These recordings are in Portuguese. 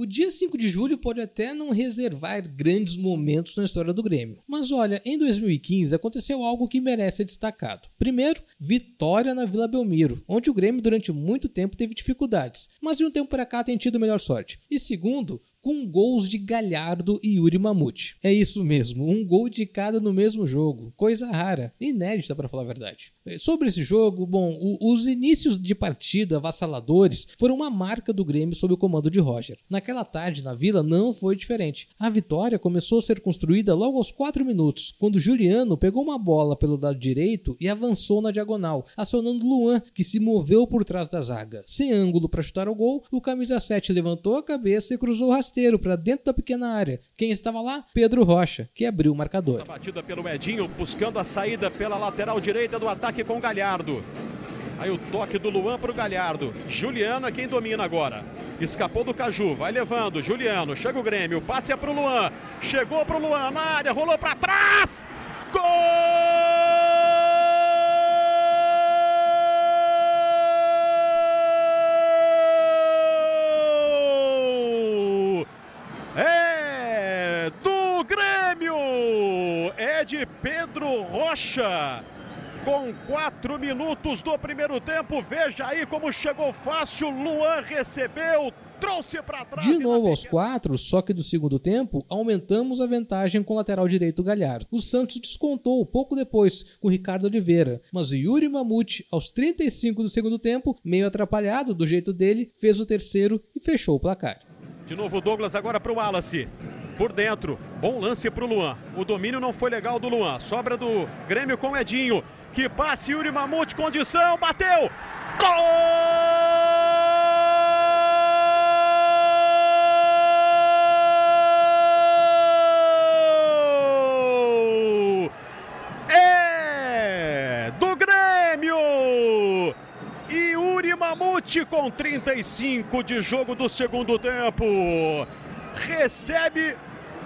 O dia 5 de julho pode até não reservar grandes momentos na história do Grêmio. Mas olha, em 2015 aconteceu algo que merece ser destacado. Primeiro, vitória na Vila Belmiro, onde o Grêmio durante muito tempo teve dificuldades, mas de um tempo para cá tem tido melhor sorte. E segundo, com gols de Galhardo e Yuri Mamute. É isso mesmo, um gol de cada no mesmo jogo. Coisa rara, inédita para falar a verdade. Sobre esse jogo, bom, o, os inícios de partida avassaladores foram uma marca do Grêmio sob o comando de Roger. Naquela tarde na Vila não foi diferente. A vitória começou a ser construída logo aos 4 minutos, quando Juliano pegou uma bola pelo lado direito e avançou na diagonal, acionando Luan, que se moveu por trás da zaga. Sem ângulo para chutar o gol, o camisa 7 levantou a cabeça e cruzou o rasteiro para dentro da pequena área. Quem estava lá? Pedro Rocha, que abriu o marcador. Batida pelo Edinho, buscando a saída pela lateral direita do ataque com Galhardo. Aí o toque do Luan para o Galhardo. Juliano é quem domina agora. Escapou do Caju, vai levando. Juliano, chega o Grêmio, passe é para o Luan. Chegou para o Luan na área, rolou para trás. Gol! Grêmio! É de Pedro Rocha com quatro minutos do primeiro tempo. Veja aí como chegou fácil. Luan recebeu, trouxe para trás. De novo aos quatro, só que do segundo tempo, aumentamos a vantagem com o lateral direito Galhardo. O Santos descontou pouco depois com o Ricardo Oliveira, mas o Yuri Mamute, aos 35 do segundo tempo, meio atrapalhado do jeito dele, fez o terceiro e fechou o placar. De novo Douglas agora para o Wallace por dentro. Bom lance para o Luan. O domínio não foi legal do Luan. Sobra do Grêmio com Edinho. Que passe Yuri Mamute, condição, bateu! Gol! É do Grêmio! Yuri Mamute com 35 de jogo do segundo tempo. Recebe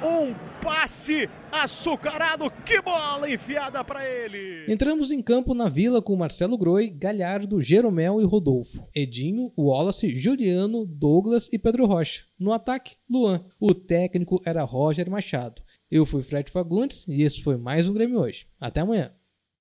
um passe açucarado, que bola enfiada para ele! Entramos em campo na Vila com Marcelo Groi, Galhardo, Jeromel e Rodolfo, Edinho, Wallace, Juliano, Douglas e Pedro Rocha. No ataque, Luan. O técnico era Roger Machado. Eu fui Fred Fagundes e esse foi mais um Grêmio hoje. Até amanhã.